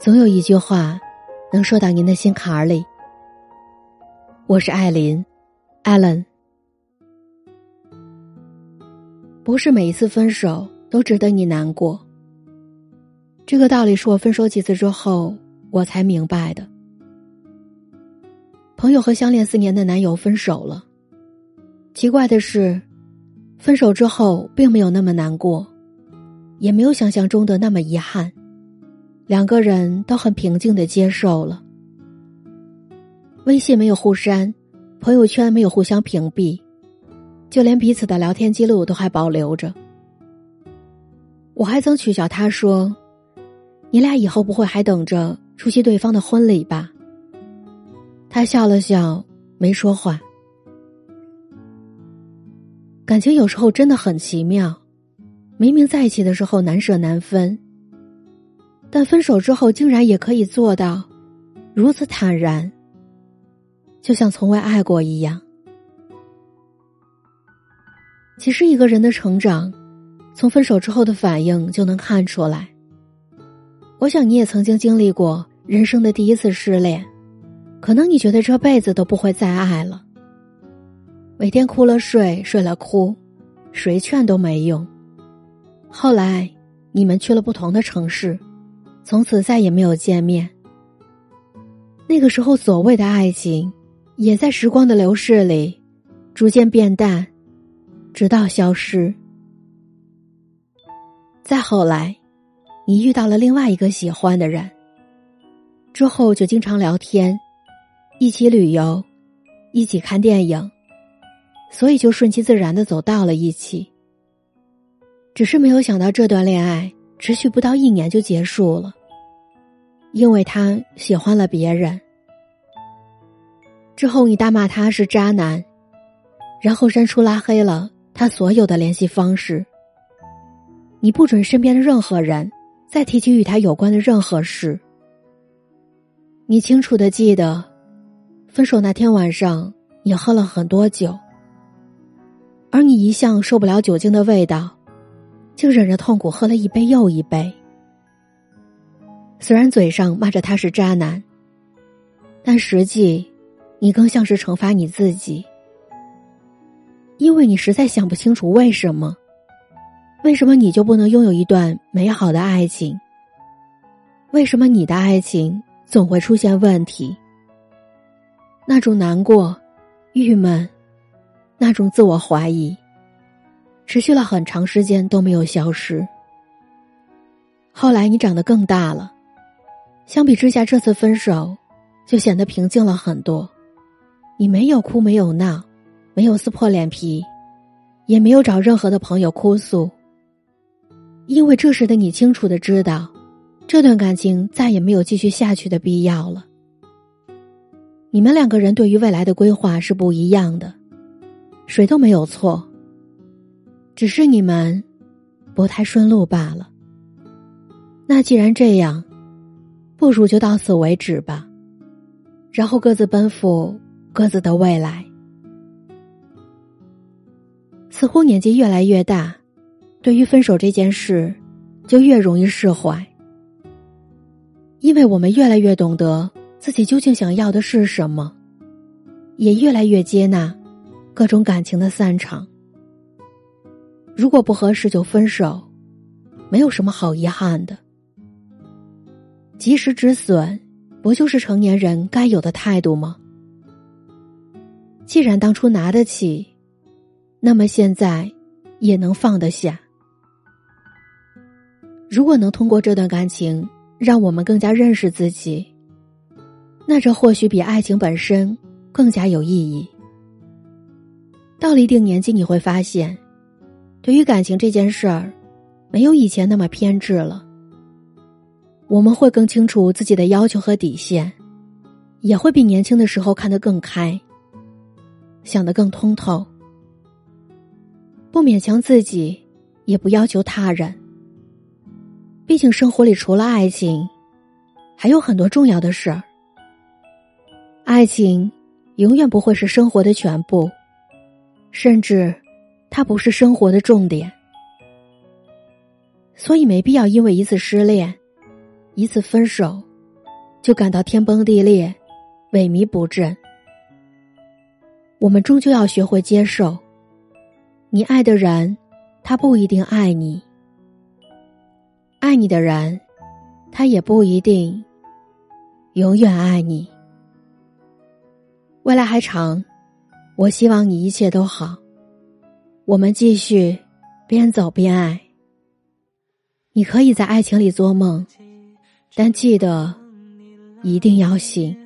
总有一句话，能说到您的心坎儿里。我是艾琳，Allen。不是每一次分手都值得你难过。这个道理是我分手几次之后我才明白的。朋友和相恋四年的男友分手了，奇怪的是，分手之后并没有那么难过，也没有想象中的那么遗憾。两个人都很平静的接受了，微信没有互删，朋友圈没有互相屏蔽，就连彼此的聊天记录都还保留着。我还曾取笑他说：“你俩以后不会还等着出席对方的婚礼吧？”他笑了笑，没说话。感情有时候真的很奇妙，明明在一起的时候难舍难分。但分手之后，竟然也可以做到如此坦然，就像从未爱过一样。其实，一个人的成长，从分手之后的反应就能看出来。我想你也曾经经历过人生的第一次失恋，可能你觉得这辈子都不会再爱了。每天哭了睡，睡了哭，谁劝都没用。后来，你们去了不同的城市。从此再也没有见面。那个时候，所谓的爱情，也在时光的流逝里，逐渐变淡，直到消失。再后来，你遇到了另外一个喜欢的人，之后就经常聊天，一起旅游，一起看电影，所以就顺其自然的走到了一起。只是没有想到，这段恋爱。持续不到一年就结束了，因为他喜欢了别人。之后你大骂他是渣男，然后删除拉黑了他所有的联系方式。你不准身边的任何人再提起与他有关的任何事。你清楚的记得，分手那天晚上你喝了很多酒，而你一向受不了酒精的味道。就忍着痛苦喝了一杯又一杯。虽然嘴上骂着他是渣男，但实际，你更像是惩罚你自己，因为你实在想不清楚为什么，为什么你就不能拥有一段美好的爱情？为什么你的爱情总会出现问题？那种难过、郁闷，那种自我怀疑。持续了很长时间都没有消失。后来你长得更大了，相比之下，这次分手就显得平静了很多。你没有哭，没有闹，没有撕破脸皮，也没有找任何的朋友哭诉，因为这时的你清楚的知道，这段感情再也没有继续下去的必要了。你们两个人对于未来的规划是不一样的，谁都没有错。只是你们不太顺路罢了。那既然这样，不如就到此为止吧，然后各自奔赴各自的未来。似乎年纪越来越大，对于分手这件事，就越容易释怀，因为我们越来越懂得自己究竟想要的是什么，也越来越接纳各种感情的散场。如果不合适就分手，没有什么好遗憾的。及时止损，不就是成年人该有的态度吗？既然当初拿得起，那么现在也能放得下。如果能通过这段感情让我们更加认识自己，那这或许比爱情本身更加有意义。到了一定年纪，你会发现。对于感情这件事儿，没有以前那么偏执了。我们会更清楚自己的要求和底线，也会比年轻的时候看得更开，想得更通透。不勉强自己，也不要求他人。毕竟生活里除了爱情，还有很多重要的事儿。爱情永远不会是生活的全部，甚至。它不是生活的重点，所以没必要因为一次失恋、一次分手就感到天崩地裂、萎靡不振。我们终究要学会接受，你爱的人，他不一定爱你；爱你的人，他也不一定永远爱你。未来还长，我希望你一切都好。我们继续边走边爱。你可以在爱情里做梦，但记得一定要醒。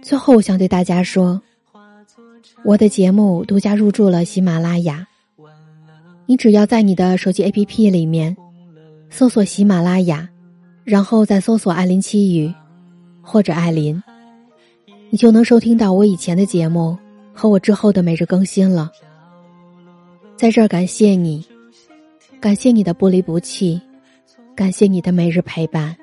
最后，我想对大家说，我的节目独家入驻了喜马拉雅。你只要在你的手机 APP 里面搜索喜马拉雅，然后再搜索“艾琳七语”或者“艾琳”，你就能收听到我以前的节目和我之后的每日更新了。在这儿感谢你，感谢你的不离不弃，感谢你的每日陪伴。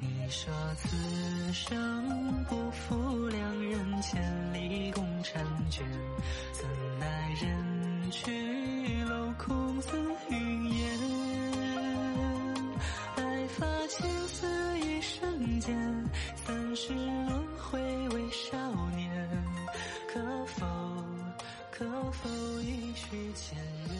你说此生不负两人千里共婵娟，怎奈人去三世轮回为少年。可否可否一续前缘？